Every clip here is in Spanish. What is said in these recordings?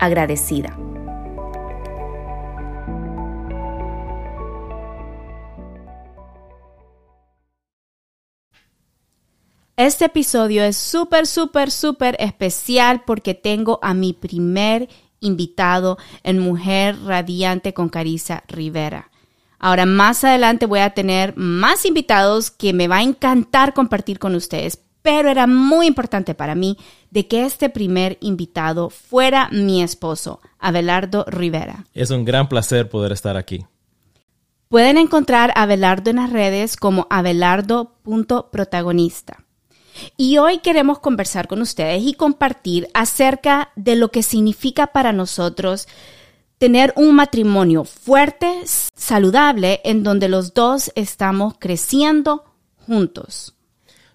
agradecida. Este episodio es súper, súper, súper especial porque tengo a mi primer invitado en Mujer Radiante con Carissa Rivera. Ahora más adelante voy a tener más invitados que me va a encantar compartir con ustedes, pero era muy importante para mí de que este primer invitado fuera mi esposo, Abelardo Rivera. Es un gran placer poder estar aquí. Pueden encontrar a Abelardo en las redes como abelardo.protagonista. Y hoy queremos conversar con ustedes y compartir acerca de lo que significa para nosotros tener un matrimonio fuerte, saludable, en donde los dos estamos creciendo juntos.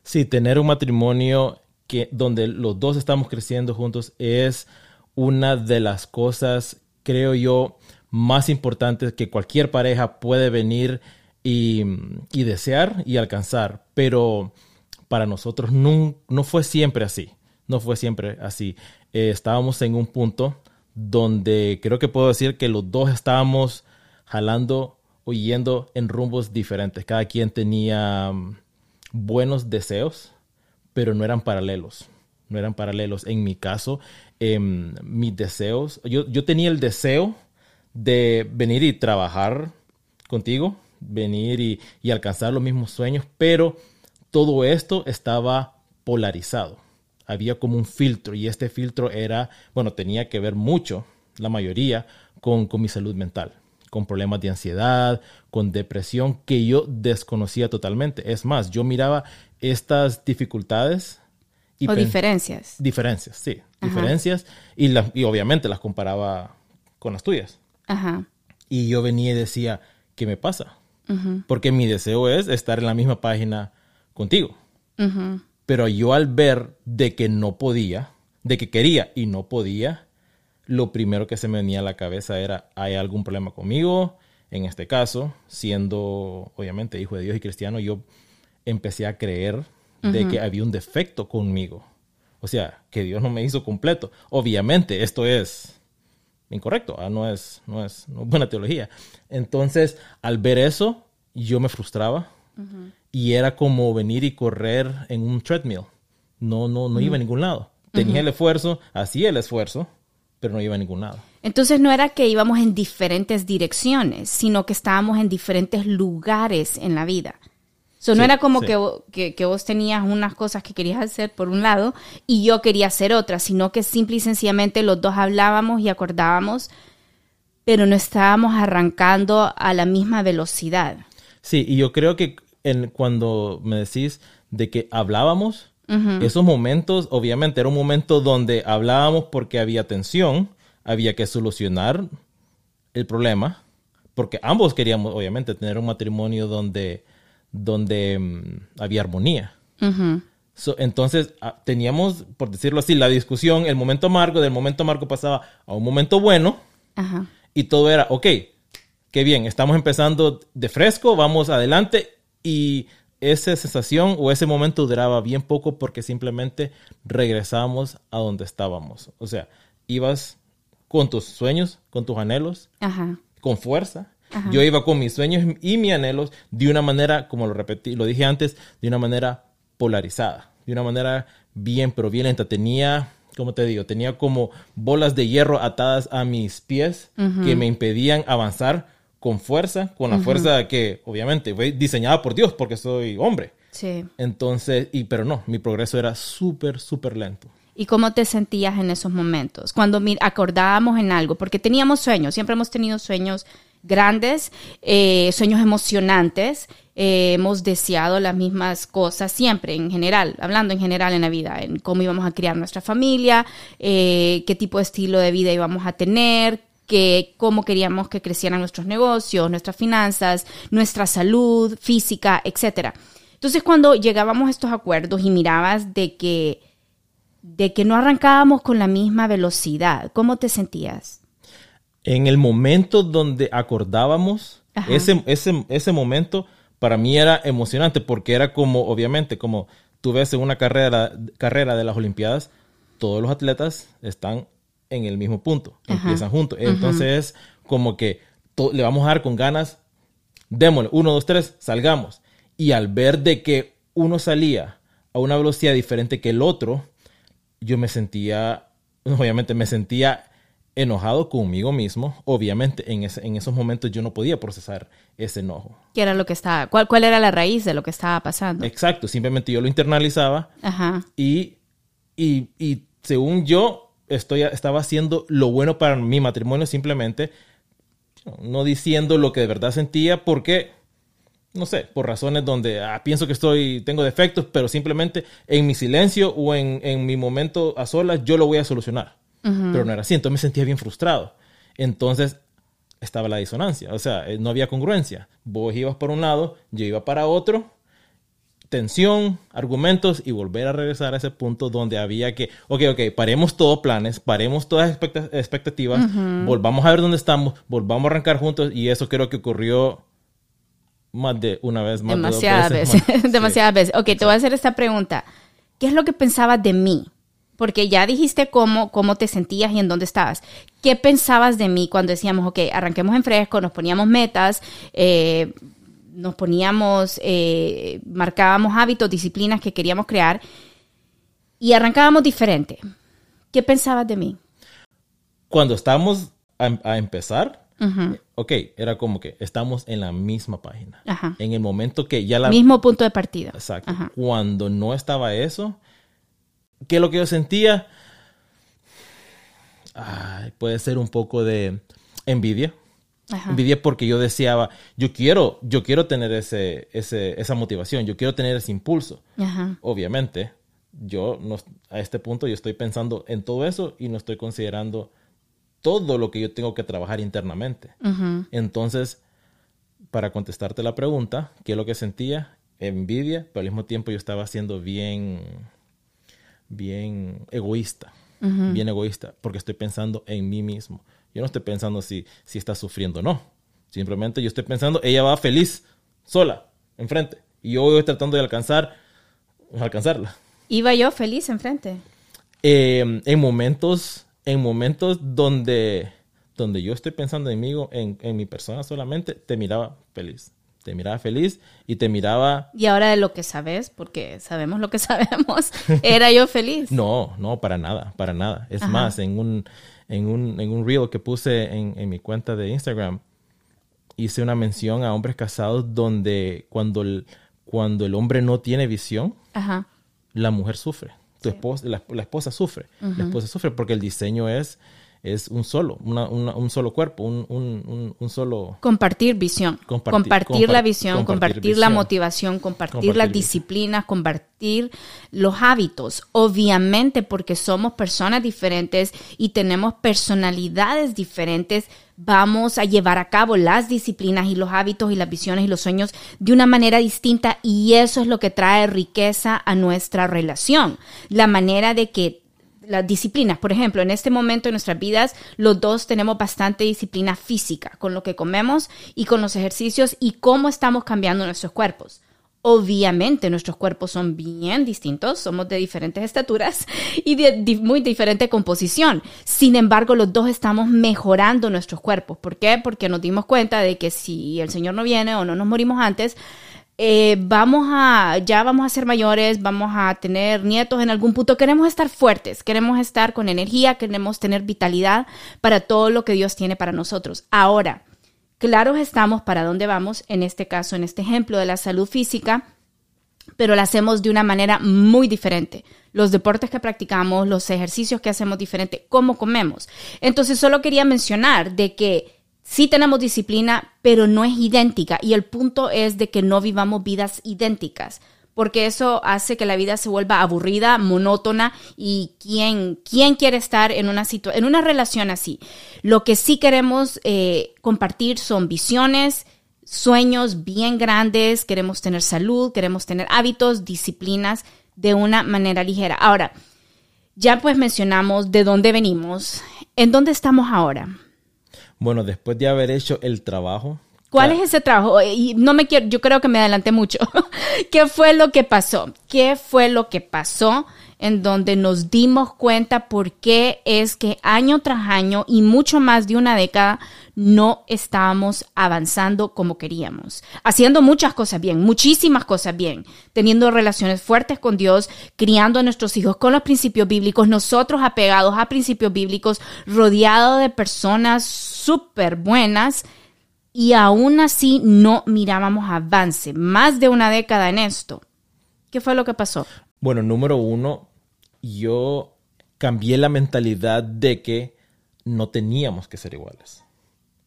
Sí, tener un matrimonio que donde los dos estamos creciendo juntos es una de las cosas, creo yo, más importantes que cualquier pareja puede venir y, desear y alcanzar. Pero para nosotros no, no, fue siempre así. No fue siempre así. Eh, estábamos en un punto donde creo que puedo decir que los dos estábamos jalando o yendo en rumbos diferentes. Cada quien tenía buenos deseos, pero no eran paralelos. No eran paralelos. En mi caso, em, mis deseos, yo, yo tenía el deseo de venir y trabajar contigo, venir y, y alcanzar los mismos sueños, pero todo esto estaba polarizado. Había como un filtro y este filtro era, bueno, tenía que ver mucho, la mayoría, con, con mi salud mental con problemas de ansiedad, con depresión, que yo desconocía totalmente. Es más, yo miraba estas dificultades. Y o diferencias. Diferencias, sí. Diferencias. Y, y obviamente las comparaba con las tuyas. Ajá. Y yo venía y decía, ¿qué me pasa? Porque mi deseo es estar en la misma página contigo. Pero yo al ver de que no podía, de que quería y no podía, lo primero que se me venía a la cabeza era, ¿hay algún problema conmigo? En este caso, siendo obviamente hijo de Dios y cristiano, yo empecé a creer de que había un defecto conmigo. O sea, que Dios no me hizo completo. Obviamente, esto es incorrecto, ¿ah? no, es, no, es, buena teología. Entonces, al ver eso, yo me frustraba y era como venir y correr en un treadmill. No, no, no iba a ningún lado. Tenía el esfuerzo, hacía el esfuerzo, pero no iba a ningún lado. Entonces no era que íbamos en diferentes direcciones, sino que estábamos en diferentes lugares en la vida. So, no era como que, que, vos tenías unas cosas que querías hacer por un lado y yo quería hacer otras, sino que simple y sencillamente los dos hablábamos y acordábamos, pero no estábamos arrancando a la misma velocidad. Sí, y yo creo que en, cuando me decís de que hablábamos, esos momentos, obviamente, era un momento donde hablábamos porque había tensión, había que solucionar el problema, porque ambos queríamos, obviamente, tener un matrimonio donde, donde mm, había armonía. entonces, ah, teníamos, por decirlo así, la discusión, el momento amargo, del momento amargo pasaba a un momento bueno, y todo era, ok, qué bien, estamos empezando de fresco, vamos adelante, y esa sensación o ese momento duraba bien poco porque simplemente regresamos a donde estábamos. O sea, ibas con tus sueños, con tus anhelos, Ajá. con fuerza. Yo iba con mis sueños y mis anhelos de una manera, como lo repetí, lo dije antes, de una manera polarizada, de una manera bien, pero bien lenta. Tenía, como te digo, tenía como bolas de hierro atadas a mis pies que me impedían avanzar con fuerza, con la fuerza que obviamente fue diseñada por Dios porque soy hombre. Sí. Entonces, y pero no, mi progreso era súper, súper lento. ¿Y cómo te sentías en esos momentos? Cuando acordábamos en algo, porque teníamos sueños, siempre hemos tenido sueños grandes, eh, sueños emocionantes, eh, hemos deseado las mismas cosas siempre, en general, hablando en general en la vida, en cómo íbamos a criar nuestra familia, eh, qué tipo de estilo de vida íbamos a tener, que, cómo queríamos que crecieran nuestros negocios, nuestras finanzas, nuestra salud física, etcétera. Entonces, cuando llegábamos a estos acuerdos y mirabas de que de que no arrancábamos con la misma velocidad. ¿Cómo te sentías? En el momento donde acordábamos, ese, ese, ese momento para mí era emocionante porque era como, obviamente, como tú ves en una carrera, carrera de las Olimpiadas, todos los atletas están en el mismo punto, Ajá. empiezan juntos. Entonces, como que le vamos a dar con ganas, démosle, uno, dos, tres, salgamos. Y al ver de que uno salía a una velocidad diferente que el otro, yo me sentía, obviamente me sentía enojado conmigo mismo. Obviamente en, ese- en esos momentos yo no podía procesar ese enojo. ¿Qué era lo que estaba? ¿Cuál, cuál era la raíz de lo que estaba pasando? Exacto, simplemente yo lo internalizaba Ajá. y, y, y según yo estoy, estaba haciendo lo bueno para mi matrimonio simplemente, no diciendo lo que de verdad sentía porque, no sé, por razones donde ah, pienso que estoy, tengo defectos, pero simplemente en mi silencio o en, en mi momento a solas yo lo voy a solucionar. Pero no era así, entonces me sentía bien frustrado. Entonces estaba la disonancia, o sea, eh, no había congruencia. Vos ibas por un lado, yo iba para otro, tensión, argumentos y volver a regresar a ese punto donde había que, ok, ok, paremos todos planes, paremos todas expecta- expectativas, volvamos a ver dónde estamos, volvamos a arrancar juntos y eso creo que ocurrió más de una vez, más Demasiadas de dos veces. veces. más. Demasiadas veces. Ok, te voy a hacer esta pregunta. ¿Qué es lo que pensabas de mí? Porque ya dijiste cómo, cómo te sentías y en dónde estabas. ¿Qué pensabas de mí cuando decíamos, ok, arranquemos en fresco, nos poníamos metas, eh, nos poníamos, eh, marcábamos hábitos, disciplinas que queríamos crear y arrancábamos diferente? ¿Qué pensabas de mí? Cuando estábamos a, a empezar, ok, era como que estamos en la misma página. Ajá. En el momento que ya la... Mismo punto de partida. Exacto. Ajá. Cuando no estaba eso, ¿qué es lo que yo sentía? Ay, puede ser un poco de envidia. Ajá. Envidia porque yo deseaba, yo quiero, yo quiero tener ese, ese, esa motivación, yo quiero tener ese impulso. Ajá. Obviamente, yo no, a este punto yo estoy pensando en todo eso y no estoy considerando todo lo que yo tengo que trabajar internamente. Ujú. Entonces, para contestarte la pregunta, ¿qué es lo que sentía? Envidia, pero al mismo tiempo yo estaba siendo bien, bien egoísta, bien egoísta, porque estoy pensando en mí mismo. Yo no estoy pensando si, si está sufriendo o no. Simplemente yo estoy pensando, ella va feliz, sola, enfrente. Y yo voy tratando de alcanzar, alcanzarla. Iba yo feliz enfrente. Eh, en momentos, en momentos donde, donde yo estoy pensando en mí, en, en mi persona solamente, te miraba feliz. Te miraba feliz y te miraba... Y ahora de lo que sabes, porque sabemos lo que sabemos, era yo feliz. No, no, para nada, para nada. Es Ajá. más, en un, en, un, en un reel que puse en, en mi cuenta de Instagram, hice una mención a hombres casados donde cuando el, cuando el hombre no tiene visión, Ajá. la mujer sufre. Tu esposa, la, la esposa sufre. La esposa sufre porque el diseño es, es un solo, una- una- un solo cuerpo, un, un- un- solo... Compartir visión. Compartir- compartir la visión, compartir, compartir la motivación, compartir, las disciplinas, compartir los hábitos. Obviamente, porque somos personas diferentes y tenemos personalidades diferentes, vamos a llevar a cabo las disciplinas y los hábitos y las visiones y los sueños de una manera distinta y eso es lo que trae riqueza a nuestra relación. La manera de que las disciplinas, por ejemplo, en este momento de nuestras vidas, los dos tenemos bastante disciplina física con lo que comemos y con los ejercicios y cómo estamos cambiando nuestros cuerpos. Obviamente nuestros cuerpos son bien distintos, somos de diferentes estaturas y de, muy diferente composición. Sin embargo, los dos estamos mejorando nuestros cuerpos. ¿Por qué? Porque nos dimos cuenta de que si el Señor no viene o no nos morimos antes, eh, vamos a, ya vamos a ser mayores, vamos a tener nietos en algún punto. Queremos estar fuertes, queremos estar con energía, queremos tener vitalidad para todo lo que Dios tiene para nosotros. Ahora, Claros estamos para dónde vamos, en este caso, en este ejemplo de la salud física, pero la hacemos de una manera muy diferente. Los deportes que practicamos, los ejercicios que hacemos diferente, cómo comemos. Entonces, solo quería mencionar de que sí tenemos disciplina, pero no es idéntica. Y el punto es de que no vivamos vidas idénticas porque eso hace que la vida se vuelva aburrida, monótona y quién, quién quiere estar en una, en una relación así. Lo que sí queremos eh, compartir son visiones, sueños bien grandes, queremos tener salud, queremos tener hábitos, disciplinas de una manera ligera. Ahora, ya pues mencionamos de dónde venimos, ¿en dónde estamos ahora? Bueno, después de haber hecho el trabajo ¿Cuál es ese trabajo? Y no me quiero, yo creo que me adelanté mucho. ¿Qué fue lo que pasó? ¿Qué fue lo que pasó en donde nos dimos cuenta por qué es que año tras año y mucho más de una década no estábamos avanzando como queríamos? Haciendo muchas cosas bien, muchísimas cosas bien, teniendo relaciones fuertes con Dios, criando a nuestros hijos con los principios bíblicos, nosotros apegados a principios bíblicos, rodeados de personas súper buenas y aún así no mirábamos avance. Más de una década en esto. ¿Qué fue lo que pasó? Bueno, número uno, yo cambié la mentalidad de que no teníamos que ser iguales.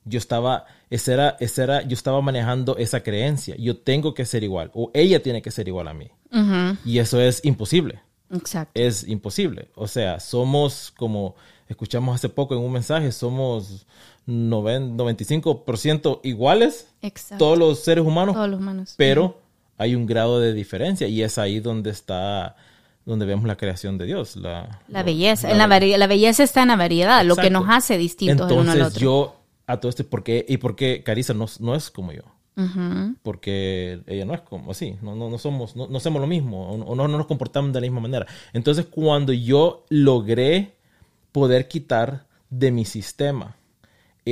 Yo estaba, esa era, esa era, yo estaba manejando esa creencia. Yo tengo que ser igual o ella tiene que ser igual a mí. Y eso es imposible. Exacto. Es imposible. O sea, somos como escuchamos hace poco en un mensaje, somos 95% iguales, todos los seres humanos, todos los humanos. pero hay un grado de diferencia y es ahí donde está donde vemos la creación de Dios. La, la belleza, la, la, belleza está en la variedad, lo que nos hace distintos Entonces, uno al otro. yo, a todo este, ¿por qué? ¿Y por qué Carissa no, no es como yo? Porque ella no es como así, no, no, no somos, no, no, somos lo mismo, o, no, no nos comportamos de la misma manera. Entonces, cuando yo logré poder quitar de mi sistema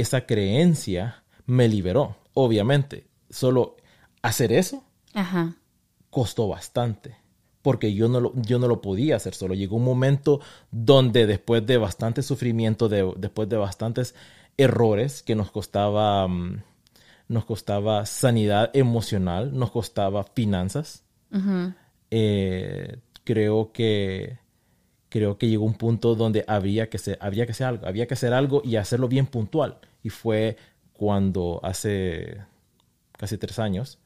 esa creencia me liberó. Obviamente, solo hacer eso costó bastante, porque yo no, lo, yo no lo podía hacer solo. Llegó un momento donde después de bastante sufrimiento, de, después de bastantes errores que nos costaba, mm, nos costaba sanidad emocional, nos costaba finanzas, eh, creo que creo que llegó un punto donde había que, ser, había que hacer algo, había que hacer algo y hacerlo bien puntual. Y fue cuando hace casi tres años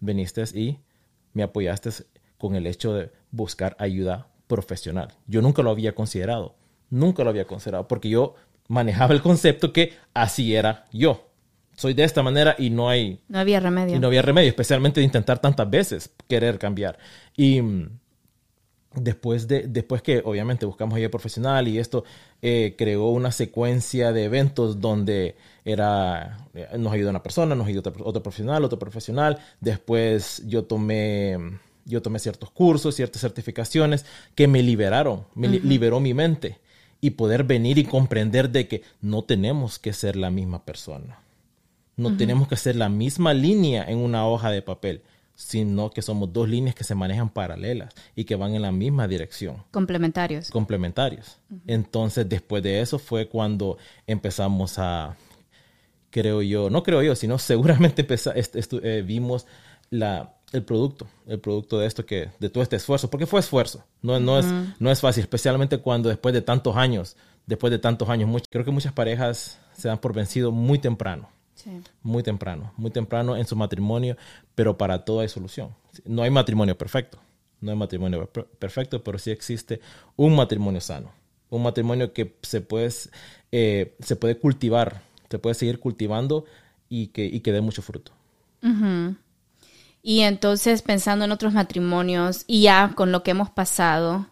viniste y me apoyaste con el hecho de buscar ayuda profesional. Yo nunca lo había considerado, nunca lo había considerado, porque yo manejaba el concepto que así era yo. Soy de esta manera y no hay... No había remedio. Y no había remedio, especialmente de intentar tantas veces querer cambiar. Y Después, de, después que obviamente buscamos ayuda profesional y esto eh, creó una secuencia de eventos donde era, eh, nos ayudó una persona, nos ayudó otro, profesional, otro profesional. Después yo tomé, yo tomé ciertos cursos, ciertas certificaciones que me liberaron, me liberó mi mente y poder venir y comprender de que no tenemos que ser la misma persona. No tenemos que ser la misma línea en una hoja de papel sino que somos dos líneas que se manejan paralelas y que van en la misma dirección. Complementarios. Complementarios. Entonces, después de eso fue cuando empezamos a, creo yo, no creo yo, sino seguramente eh, vimos la, el producto, el producto de esto que, de todo este esfuerzo, porque fue esfuerzo, no, no, es, no es fácil, especialmente cuando después de tantos años, después de tantos años, creo que muchas parejas se dan por vencido muy temprano muy temprano, muy temprano en su matrimonio, pero para todo hay solución. No hay matrimonio perfecto, no hay matrimonio perfecto, pero sí existe un matrimonio sano, un matrimonio que se puede, eh, se puede cultivar, se puede seguir cultivando y que, y que dé mucho fruto. Y entonces, pensando en otros matrimonios y ya con lo que hemos pasado,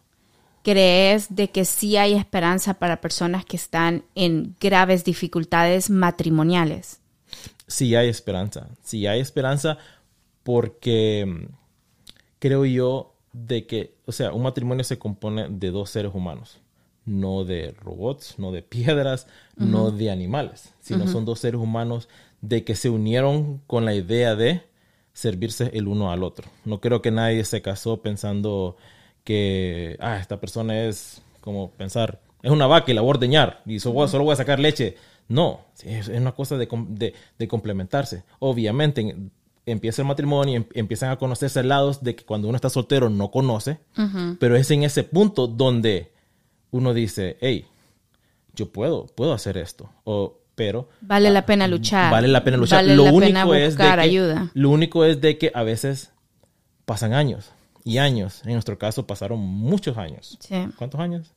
¿crees de que sí hay esperanza para personas que están en graves dificultades matrimoniales? Si hay esperanza. Si hay esperanza porque mm, creo yo de que, o sea, un matrimonio se compone de dos seres humanos, no de robots, no de piedras, no de animales, sino son dos seres humanos de que se unieron con la idea de servirse el uno al otro. No creo que nadie se casó pensando que, ah, esta persona es como pensar, es una vaca y la voy a ordeñar y solo, voy a sacar leche. No, es una cosa de, de, complementarse. Obviamente, empieza el matrimonio, em, empiezan a conocerse lados de que cuando uno está soltero no conoce, pero es en ese punto donde uno dice, hey, yo puedo, puedo hacer esto. O, pero... Vale la pena luchar. Vale la pena luchar. Vale lo la único pena buscar es de que, ayuda. Lo único es de que a veces pasan años y años. En nuestro caso pasaron muchos años. Sí. ¿Cuántos años?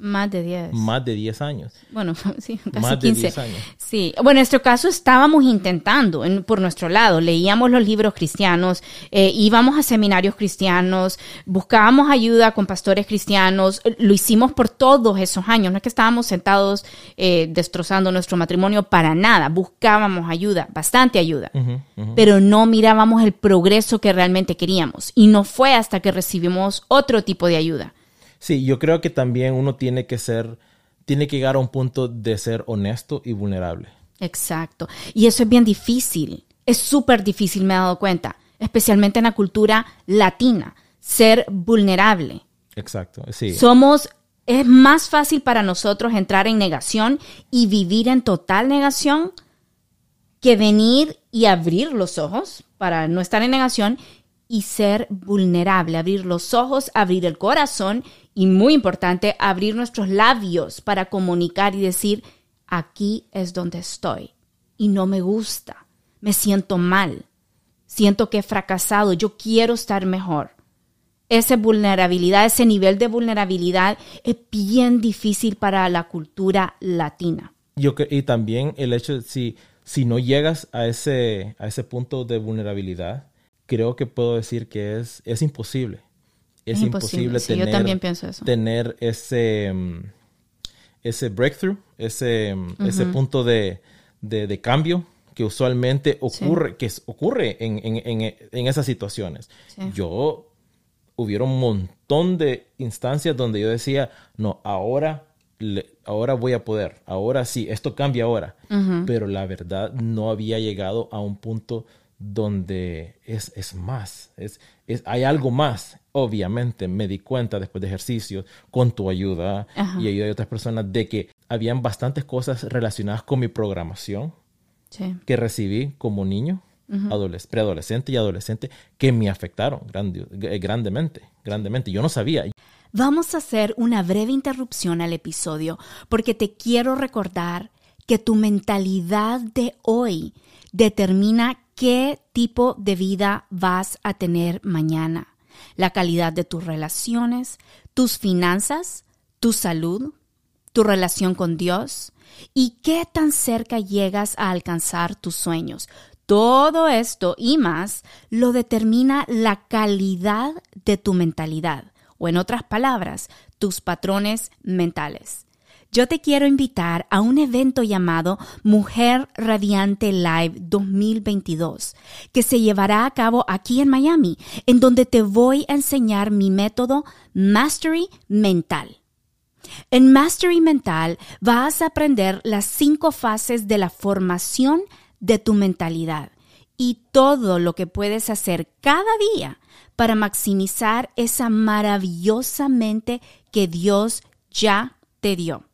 Más de 10. Más de 10 años. Bueno, sí, casi Más de 15. 10 años. Sí, bueno, en nuestro caso estábamos intentando en- por nuestro lado, leíamos los libros cristianos, eh, íbamos a seminarios cristianos, buscábamos ayuda con pastores cristianos, lo hicimos por todos esos años, no es que estábamos sentados eh, destrozando nuestro matrimonio para nada, buscábamos ayuda, bastante ayuda, pero no mirábamos el progreso que realmente queríamos y no fue hasta que recibimos otro tipo de ayuda. Sí, yo creo que también uno tiene que ser, tiene que llegar a un punto de ser honesto y vulnerable. Exacto. Y eso es bien difícil. Es súper difícil, me he dado cuenta. Especialmente en la cultura latina. Ser vulnerable. Exacto, sí. Somos, es más fácil para nosotros entrar en negación y vivir en total negación que venir y abrir los ojos para no estar en negación y ser vulnerable, abrir los ojos, abrir el corazón y muy importante, abrir nuestros labios para comunicar y decir, aquí es donde estoy y no me gusta, me siento mal, siento que he fracasado, yo quiero estar mejor. Esa vulnerabilidad, ese nivel de vulnerabilidad es bien difícil para la cultura latina. Yo y también el hecho de si, si no llegas a ese, a ese punto de vulnerabilidad, creo que puedo decir que es, es imposible. Es, Es imposible, imposible, sí, yo tener, también pienso eso. tener ese, mm, ese breakthrough, ese, mm, ese punto de, de- de cambio que usualmente ocurre, que ocurre en, en- en- en esas situaciones. Sí. Yo hubiera un montón de instancias donde yo decía, no, ahora, le- ahora voy a poder, ahora sí, esto cambia ahora. Pero la verdad no había llegado a un punto donde es, es más, es, es, hay algo más. Obviamente me di cuenta después de ejercicios, con tu ayuda Ajá. y ayuda de otras personas, de que habían bastantes cosas relacionadas con mi programación Sí. que recibí como niño, adoles- preadolescente y adolescente, que me afectaron grande- grandemente, grandemente. Yo no sabía. Vamos a hacer una breve interrupción al episodio porque te quiero recordar que tu mentalidad de hoy determina qué tipo de vida vas a tener mañana. La calidad de tus relaciones, tus finanzas, tu salud, tu relación con Dios y qué tan cerca llegas a alcanzar tus sueños. Todo esto y más lo determina la calidad de tu mentalidad o en otras palabras, tus patrones mentales. Yo te quiero invitar a un evento llamado Mujer Radiante Live 2022, que se llevará a cabo aquí en Miami, en donde te voy a enseñar mi método Mastery Mental. En Mastery Mental vas a aprender las cinco fases de la formación de tu mentalidad y todo lo que puedes hacer cada día para maximizar esa maravillosa mente que Dios ya te dio.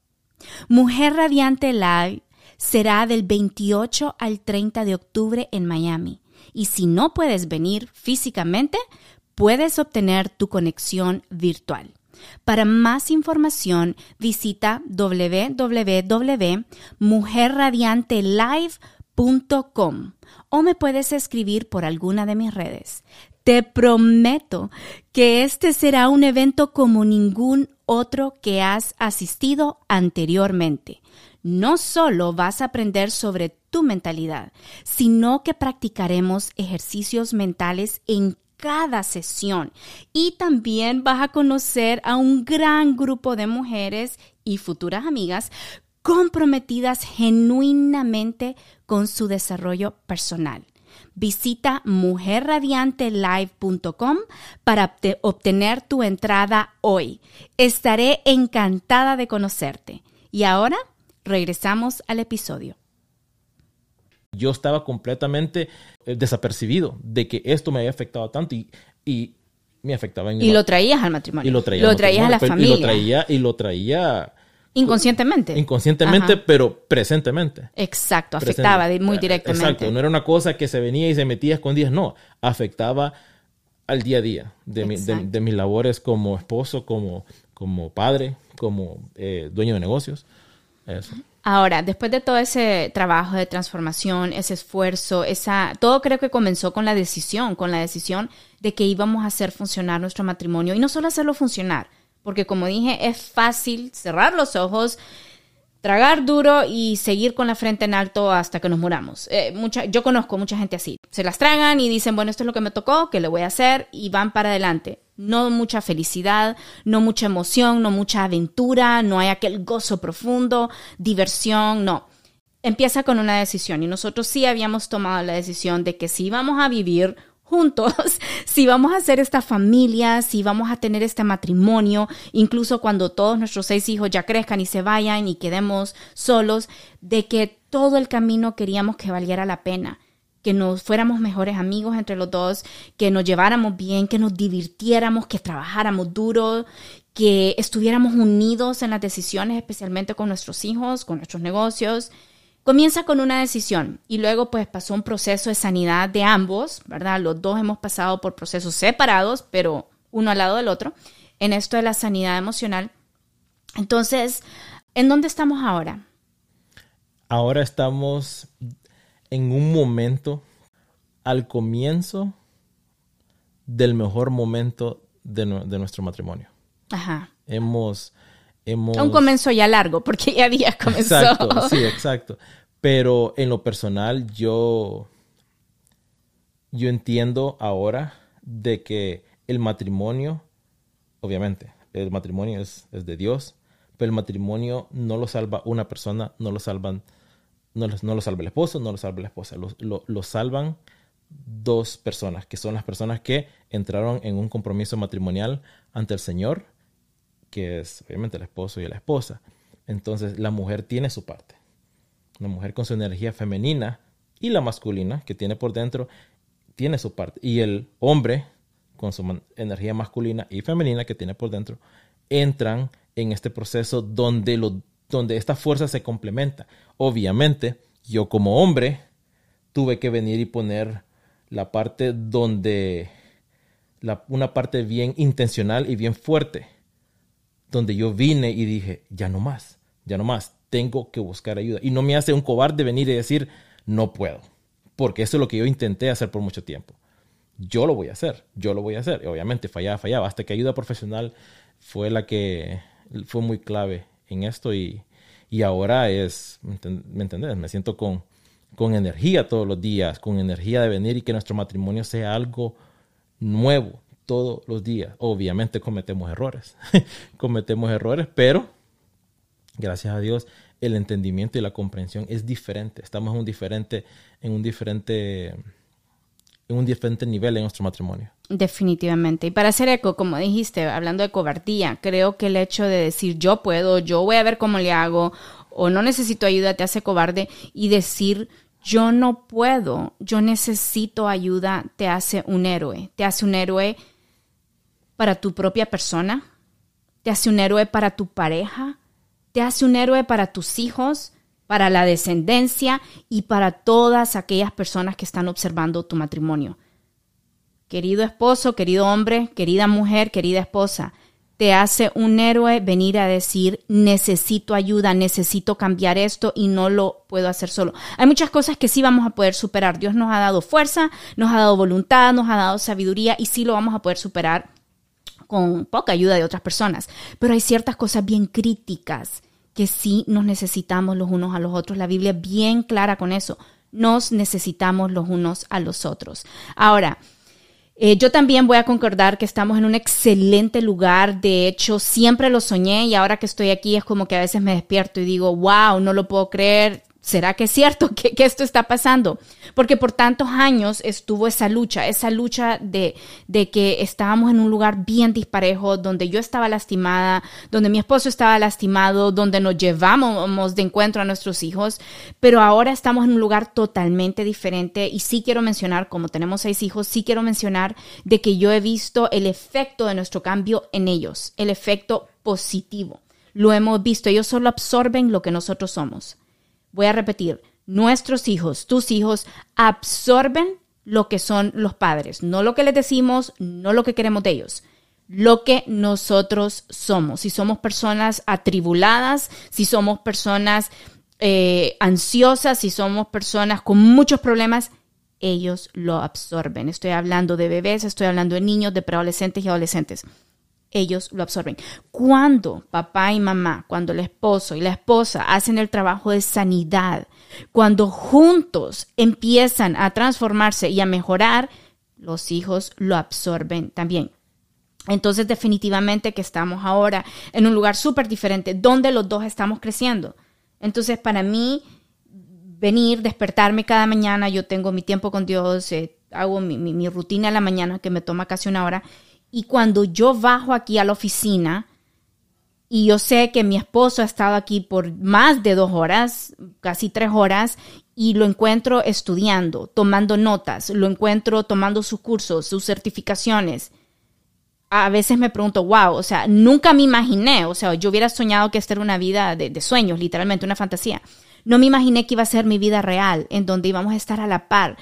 Mujer Radiante Live será del 28 al 30 de octubre en Miami. Y si no puedes venir físicamente, puedes obtener tu conexión virtual. Para más información, visita www.mujerradiantelive.com o me puedes escribir por alguna de mis redes. Te prometo que este será un evento como ningún otro que has asistido anteriormente. No solo vas a aprender sobre tu mentalidad, sino que practicaremos ejercicios mentales en cada sesión y también vas a conocer a un gran grupo de mujeres y futuras amigas comprometidas genuinamente con su desarrollo personal. Visita mujerradiantelive.com para obtener tu entrada hoy. Estaré encantada de conocerte. Y ahora regresamos al episodio. Yo estaba completamente eh, desapercibido de que esto me había afectado tanto y, y me afectaba en Y lo traías al matrimonio. Y lo, traía lo traías a la familia. Y lo traía, y lo traía Inconscientemente. Inconscientemente, pero presentemente. Exacto, afectaba muy directamente. Exacto, no era una cosa que se venía y se metía escondidas, no, afectaba al día a día de, mis labores como esposo, como, como padre, como eh, dueño de negocios. Eso. Ahora, después de todo ese trabajo de transformación, ese esfuerzo, esa, todo creo que comenzó con la decisión, con la decisión de que íbamos a hacer funcionar nuestro matrimonio y no solo hacerlo funcionar, porque como dije, es fácil cerrar los ojos, tragar duro y seguir con la frente en alto hasta que nos muramos. Eh, mucha, yo conozco mucha gente así. Se las tragan y dicen, bueno, esto es lo que me tocó, que le voy a hacer y van para adelante. No mucha felicidad, no mucha emoción, no mucha aventura, no hay aquel gozo profundo, diversión, no. Empieza con una decisión y nosotros sí habíamos tomado la decisión de que si íbamos a vivir juntos, si vamos a hacer esta familia, si vamos a tener este matrimonio, incluso cuando todos nuestros seis hijos ya crezcan y se vayan y quedemos solos, de que todo el camino queríamos que valiera la pena, que nos fuéramos mejores amigos entre los dos, que nos lleváramos bien, que nos divirtiéramos, que trabajáramos duro, que estuviéramos unidos en las decisiones, especialmente con nuestros hijos, con nuestros negocios. Comienza con una decisión y luego pues pasó un proceso de sanidad de ambos, ¿verdad? Los dos hemos pasado por procesos separados, pero uno al lado del otro, en esto de la sanidad emocional. Entonces, ¿en dónde estamos ahora? Ahora estamos en un momento al comienzo del mejor momento de, nuestro matrimonio. Ajá. Hemos un comienzo ya largo, porque ya había comenzado. Exacto, sí, exacto. Pero en lo personal, yo, yo entiendo ahora de que el matrimonio, obviamente, el matrimonio es, de Dios, pero el matrimonio no lo salva una persona, no lo salvan, no, no lo salva el esposo, no lo salva la esposa, lo, lo salvan dos personas, que son las personas que entraron en un compromiso matrimonial ante el Señor que es obviamente el esposo y la esposa. Entonces la mujer tiene su parte. La mujer con su energía femenina y la masculina que tiene por dentro tiene su parte. Y el hombre con su energía masculina y femenina que tiene por dentro entran en este proceso donde, lo, donde esta fuerza se complementa. Obviamente, yo como hombre tuve que venir y poner la parte donde la, una parte bien intencional y bien fuerte donde yo vine y dije, ya no más, ya no más, tengo que buscar ayuda. Y no me hace un cobarde venir y decir, no puedo, porque eso es lo que yo intenté hacer por mucho tiempo. Yo lo voy a hacer, yo lo voy a hacer. Y obviamente fallaba, fallaba, hasta que ayuda profesional fue la que fue muy clave en esto y, y ahora es, ¿me entendés? Me siento con, con energía todos los días, con energía de venir y que nuestro matrimonio sea algo nuevo, todos los días. Obviamente cometemos errores, cometemos errores, pero gracias a Dios el entendimiento y la comprensión es diferente. Estamos en un diferente, en un diferente, en un diferente nivel en nuestro matrimonio. Definitivamente. Y para hacer eco, como dijiste, hablando de cobardía, creo que el hecho de decir yo puedo, yo voy a ver cómo le hago, o no necesito ayuda, te hace cobarde, y decir yo no puedo, yo necesito ayuda, te hace un héroe, te hace un héroe para tu propia persona, te hace un héroe para tu pareja, te hace un héroe para tus hijos, para la descendencia y para todas aquellas personas que están observando tu matrimonio. Querido esposo, querido hombre, querida mujer, querida esposa, te hace un héroe venir a decir, necesito ayuda, necesito cambiar esto y no lo puedo hacer solo. Hay muchas cosas que sí vamos a poder superar. Dios nos ha dado fuerza, nos ha dado voluntad, nos ha dado sabiduría y sí lo vamos a poder superar con poca ayuda de otras personas. Pero hay ciertas cosas bien críticas que sí nos necesitamos los unos a los otros. La Biblia es bien clara con eso. Nos necesitamos los unos a los otros. Ahora, eh, yo también voy a concordar que estamos en un excelente lugar. De hecho, siempre lo soñé y ahora que estoy aquí es como que a veces me despierto y digo, wow, no lo puedo creer. ¿Será que es cierto que, esto está pasando? Porque por tantos años estuvo esa lucha, esa lucha de, de, que estábamos en un lugar bien disparejo, donde yo estaba lastimada, donde mi esposo estaba lastimado, donde nos llevamos de encuentro a nuestros hijos, pero ahora estamos en un lugar totalmente diferente y sí quiero mencionar, como tenemos seis hijos, sí quiero mencionar de que yo he visto el efecto de nuestro cambio en ellos, el efecto positivo. Lo hemos visto, ellos solo absorben lo que nosotros somos. Voy a repetir, nuestros hijos, tus hijos, absorben lo que son los padres, no lo que les decimos, no lo que queremos de ellos, lo que nosotros somos. Si somos personas atribuladas, si somos personas eh, ansiosas, si somos personas con muchos problemas, ellos lo absorben. Estoy hablando de bebés, estoy hablando de niños, de preadolescentes y adolescentes ellos lo absorben. Cuando papá y mamá, cuando el esposo y la esposa hacen el trabajo de sanidad, cuando juntos empiezan a transformarse y a mejorar, los hijos lo absorben también. Entonces definitivamente que estamos ahora en un lugar súper diferente donde los dos estamos creciendo. Entonces para mí venir, despertarme cada mañana, yo tengo mi tiempo con Dios, eh, hago mi, mi rutina en la mañana que me toma casi una hora y cuando yo bajo aquí a la oficina y yo sé que mi esposo ha estado aquí por más de dos horas, casi tres horas, y lo encuentro estudiando, tomando notas, lo encuentro tomando sus cursos, sus certificaciones. A veces me pregunto, wow, o sea, nunca me imaginé, o sea, yo hubiera soñado que esta era una vida de, de sueños, literalmente, una fantasía. No me imaginé que iba a ser mi vida real, en donde íbamos a estar a la par,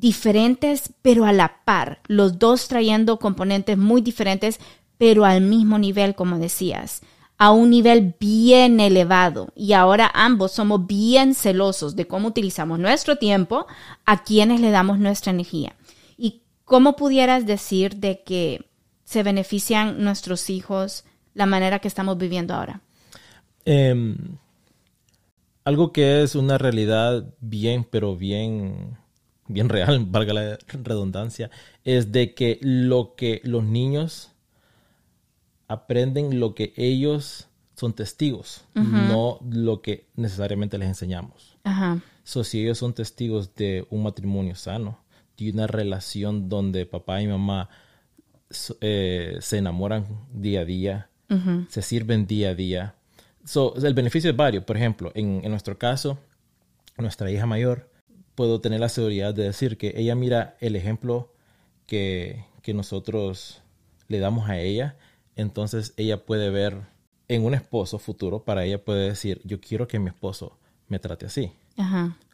diferentes pero a la par, los dos trayendo componentes muy diferentes pero al mismo nivel, como decías, a un nivel bien elevado. Y ahora ambos somos bien celosos de cómo utilizamos nuestro tiempo, a quienes le damos nuestra energía. ¿Y cómo pudieras decir de que se benefician nuestros hijos la manera que estamos viviendo ahora? Em, algo que es una realidad bien, pero bien bien real, valga la redundancia, es de que lo que los niños aprenden lo que ellos son testigos, no lo que necesariamente les enseñamos. Ajá. si ellos son testigos de un matrimonio sano, de una relación donde papá y mamá eh, se enamoran día a día, se sirven día a día. el beneficio es varios. Por ejemplo, en, en nuestro caso, nuestra hija mayor, puedo tener la seguridad de decir que ella mira el ejemplo que, nosotros le damos a ella, entonces ella puede ver en un esposo futuro, para ella puede decir, yo quiero que mi esposo me trate así.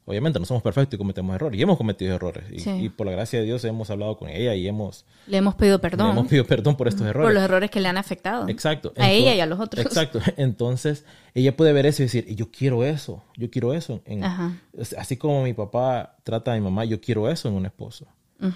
Obviamente no somos perfectos y cometemos errores, y hemos cometido errores. Y, por la gracia de Dios hemos hablado con ella y hemos... Le hemos pedido perdón. Le hemos pedido perdón por estos errores. Por los errores que le han afectado. Exacto. A ella y a los otros. Exacto. Entonces, ella puede ver eso y decir, yo quiero eso, yo quiero eso. Así como mi papá trata a mi mamá, yo quiero eso en un esposo.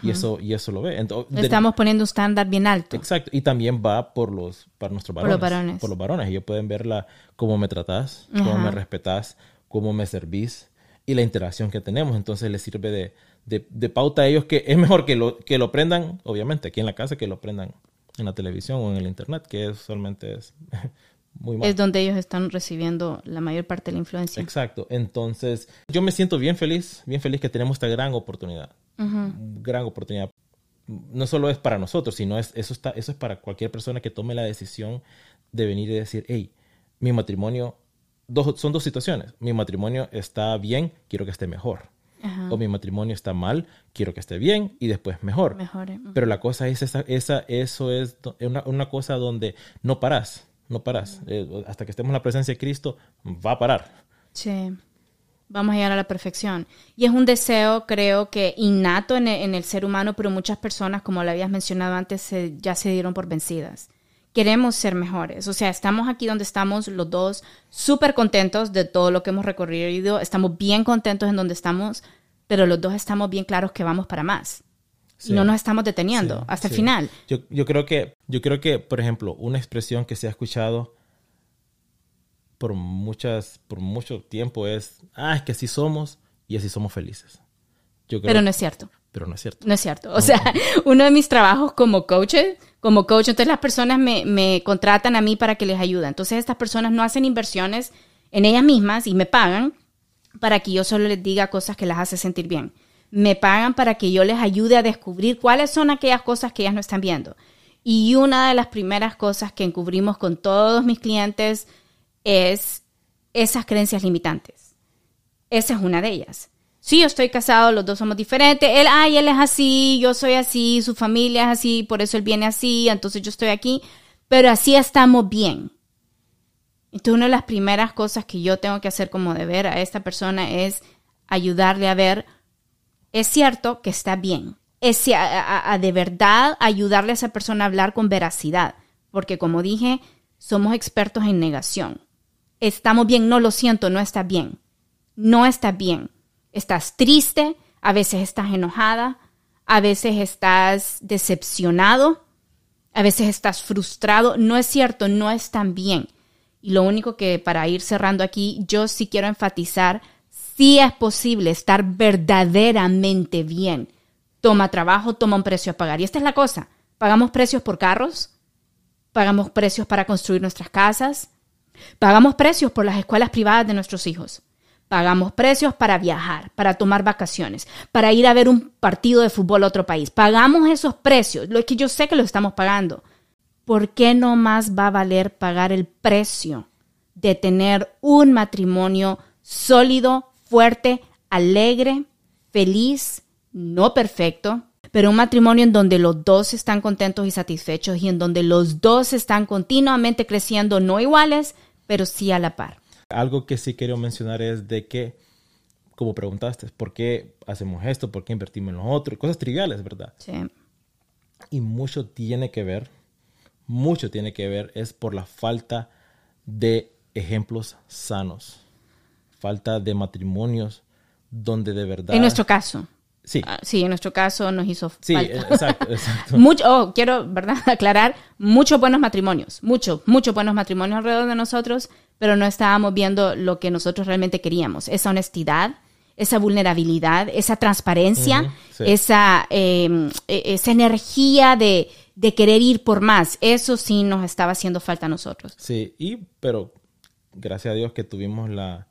Y eso, y eso lo ve. Estamos poniendo un estándar bien alto. Exacto. Y también va por los, para nuestros varones. Por los varones. Por los varones. Ellos pueden verla cómo me tratás, cómo me respetás, cómo me servís y la interacción que tenemos. Entonces les sirve de, pauta a ellos que es mejor que lo, que lo prendan, obviamente, aquí en la casa, que lo prendan en la televisión o en el internet, que usualmente es muy mal. Es donde ellos están recibiendo la mayor parte de la influencia. Exacto. Entonces, yo me siento bien feliz, bien feliz que tenemos esta gran oportunidad. Gran oportunidad. No solo es para nosotros, sino es, eso, está, eso es para cualquier persona que tome la decisión de venir y decir, hey, mi matrimonio son dos situaciones. Mi matrimonio está bien, quiero que esté mejor. O mi matrimonio está mal, quiero que esté bien y después mejor. Pero la cosa es esa, esa eso es una, cosa donde no paras, no paras. Eh, hasta que estemos en la presencia de Cristo, va a parar. Sí. Vamos a llegar a la perfección. Y es un deseo, creo que innato en el, ser humano, pero muchas personas, como lo habías mencionado antes, ya se dieron por vencidas queremos ser mejores. O sea, estamos aquí donde estamos los dos súper contentos de todo lo que hemos recorrido, estamos bien contentos en donde estamos, pero los dos estamos bien claros que vamos para más. y no nos estamos deteniendo hasta el final. Yo, yo, creo que, yo creo que, por ejemplo, una expresión que se ha escuchado por, muchas, por mucho tiempo es, ah, es que así somos y así somos felices. pero no es cierto. Pero no es cierto. No es cierto. O sea, uno de mis trabajos como coach como coach. Entonces las personas me, contratan a mí para que les ayude. Entonces estas personas no hacen inversiones en ellas mismas y me pagan para que yo solo les diga cosas que las hace sentir bien. Me pagan para que yo les ayude a descubrir cuáles son aquellas cosas que ellas no están viendo. Y una de las primeras cosas que encubrimos con todos mis clientes es esas creencias limitantes. Esa es una de ellas. Sí, yo estoy casado, los dos somos diferentes. Él, ay, él es así, yo soy así, su familia es así, por eso él viene así, entonces yo estoy aquí. Pero así estamos bien. Entonces, una de las primeras cosas que yo tengo que hacer como deber a esta persona es ayudarle a ver, es cierto que está bien. Es a, de verdad ayudarle a esa persona a hablar con veracidad. Porque como dije, somos expertos en negación. Estamos bien, no lo siento, no está bien. No está bien. Estás triste, a veces estás enojada, a veces estás decepcionado, a veces estás frustrado. No es cierto, no están bien. Y lo único que para ir cerrando aquí, yo sí quiero enfatizar, si es posible estar verdaderamente bien. Toma trabajo, toma un precio a pagar. Y esta es la cosa, pagamos precios por carros, pagamos precios para construir nuestras casas, pagamos precios por las escuelas privadas de nuestros hijos. Pagamos precios para viajar, para tomar vacaciones, para ir a ver un partido de fútbol a otro país. Pagamos esos precios, lo que yo sé que lo estamos pagando. ¿por qué no más va a valer pagar el precio de tener un matrimonio sólido, fuerte, alegre, feliz, no perfecto, pero un matrimonio en donde los dos están contentos y satisfechos y en donde los dos están continuamente creciendo, no iguales, pero sí a la par. Algo que sí quiero mencionar es de que, como preguntaste, ¿por qué hacemos esto? ¿Por qué invertimos en lo otro? Cosas triviales, ¿verdad? Sí. Y mucho tiene que ver mucho tiene que ver es por la falta de ejemplos sanos, falta de matrimonios donde de verdad... En nuestro caso. Sí. Ah, sí, en nuestro caso nos hizo sí, falta. exacto, exacto. Mucho, oh, quiero, ¿verdad? Aclarar, muchos buenos matrimonios, muchos, muchos buenos matrimonios alrededor de nosotros, pero no estábamos viendo lo que nosotros realmente queríamos, esa honestidad, esa vulnerabilidad, esa transparencia, esa, em, e, esa energía de, de querer ir por más. Eso sí nos estaba haciendo falta a nosotros. Sí, y pero gracias a Dios que tuvimos la,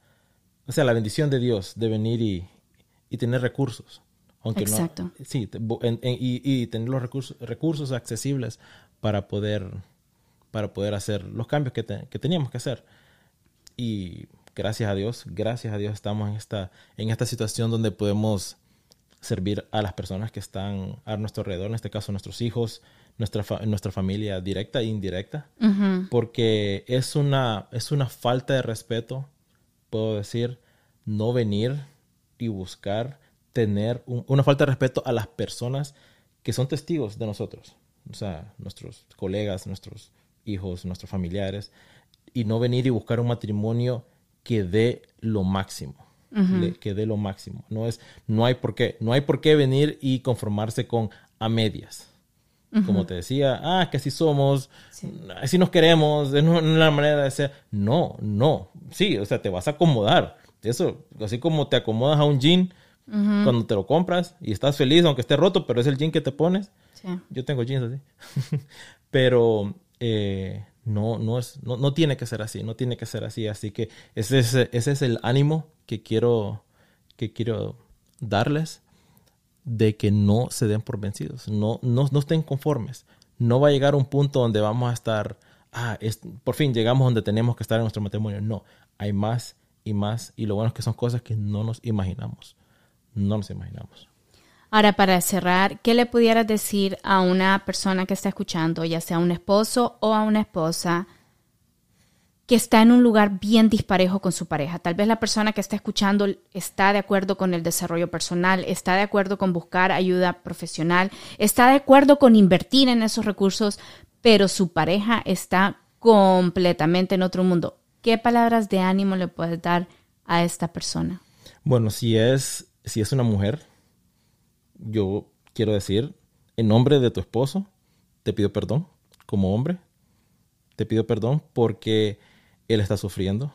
o sea, la bendición de Dios de venir y, y tener recursos. Aunque Exacto. No, sí, y, y, tener los recursos, recursos accesibles para poder, para poder hacer los cambios que, que teníamos que hacer. Y gracias a Dios, gracias a Dios estamos en esta, en esta situación donde podemos servir a las personas que están a nuestro alrededor, en este caso nuestros hijos, nuestra, nuestra familia directa e indirecta, porque es una, es una falta de respeto, puedo decir, no venir y buscar tener una falta de respeto a las personas que son testigos de nosotros, o sea, nuestros colegas, nuestros hijos, nuestros familiares, y no venir y buscar un matrimonio que dé lo máximo. que dé lo máximo. No es, no hay por qué, no hay por qué venir y conformarse con a medias como te decía, ah, que así somos, así nos queremos, es una manera de ser. No, no, sí, o sea, te vas a acomodar. Eso, así como te acomodas a un jean cuando te lo compras y estás feliz, aunque esté roto, pero es el jean que te pones. Yo tengo jeans así. pero eh, no, no, es, no, no, tiene que ser así, no tiene que ser así. Así que ese es, ese es el ánimo que quiero, que quiero darles de que no se den por vencidos, no, no, no estén conformes. No va a llegar un punto donde vamos a estar, ah, es, por fin llegamos donde tenemos que estar en nuestro matrimonio. No, hay más y más y lo bueno es que son cosas que no nos imaginamos, no nos imaginamos. Ahora, para cerrar, ¿qué le pudieras decir a una persona que está escuchando, ya sea un esposo o a una esposa, que está en un lugar bien disparejo con su pareja. Tal vez la persona que está escuchando está de acuerdo con el desarrollo personal, está de acuerdo con buscar ayuda profesional, está de acuerdo con invertir en esos recursos, pero su pareja está completamente en otro mundo. ¿Qué palabras de ánimo le puedes dar a esta persona? Bueno, si es, si es una mujer, yo quiero decir, en nombre de tu esposo, te pido perdón como hombre. Te pido perdón porque él está sufriendo,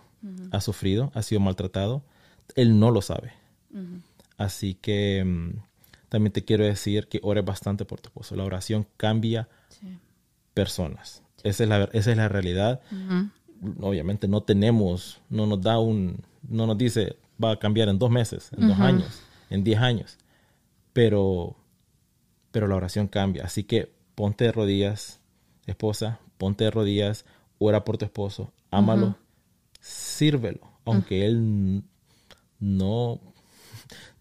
ha sufrido, ha sido maltratado, él no lo sabe. Así que mm, también te quiero decir que ores bastante por tu esposo. La oración cambia personas. Esa, es la, esa es la realidad. Obviamente no tenemos, no nos da un, no nos dice, va a cambiar en dos meses, en dos años, en diez años. Pero, pero la oración cambia. Así que ponte de rodillas, esposa, ponte de rodillas, ora por tu esposo, ámalo, sírvelo, aunque él no,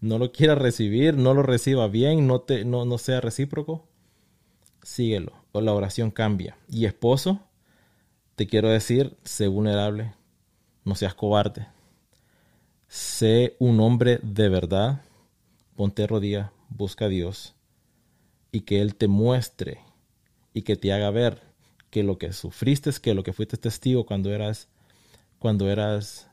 no lo quiera recibir, no lo reciba bien, no, te, no, no sea recíproco, síguelo. O la oración cambia. Y esposo, te quiero decir, sé vulnerable, no seas cobarde. Sé un hombre de verdad, ponte rodilla, busca a Dios y que Él te muestre y que te haga ver que lo que sufriste, que lo que fuiste testigo cuando eras, cuando eras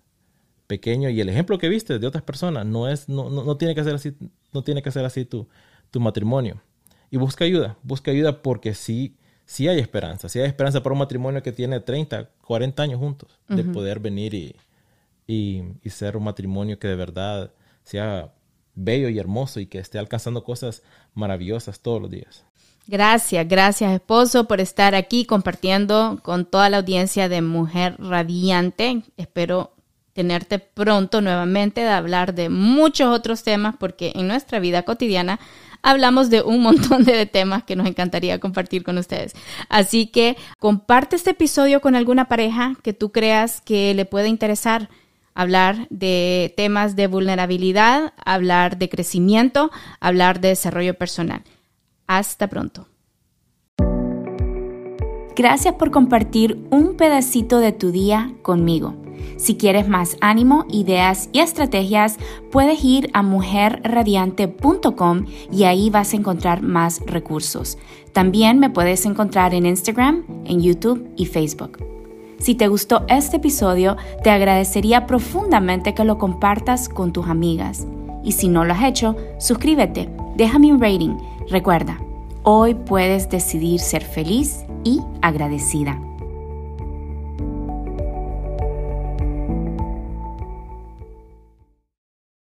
pequeño y el ejemplo que viste de otras personas no es, no, no, no tiene que ser así, no tiene que ser así tu, tu matrimonio. Y busca ayuda, busca ayuda porque sí, sí hay esperanza, sí hay esperanza para un matrimonio que tiene 30, 40 años juntos, de poder venir y, y, y, ser un matrimonio que de verdad sea bello y hermoso y que esté alcanzando cosas maravillosas todos los días. Gracias, gracias esposo por estar aquí compartiendo con toda la audiencia de Mujer Radiante. Espero tenerte pronto nuevamente de hablar de muchos otros temas porque en nuestra vida cotidiana hablamos de un montón de temas que nos encantaría compartir con ustedes. Así que comparte este episodio con alguna pareja que tú creas que le puede interesar hablar de temas de vulnerabilidad, hablar de crecimiento, hablar de desarrollo personal. Hasta pronto. Gracias por compartir un pedacito de tu día conmigo. Si quieres más ánimo, ideas y estrategias, puedes ir a mujerradiante.com y ahí vas a encontrar más recursos. También me puedes encontrar en Instagram, en YouTube y Facebook. Si te gustó este episodio, te agradecería profundamente que lo compartas con tus amigas. Y si no lo has hecho, suscríbete, déjame un rating Recuerda, hoy puedes decidir ser feliz y agradecida.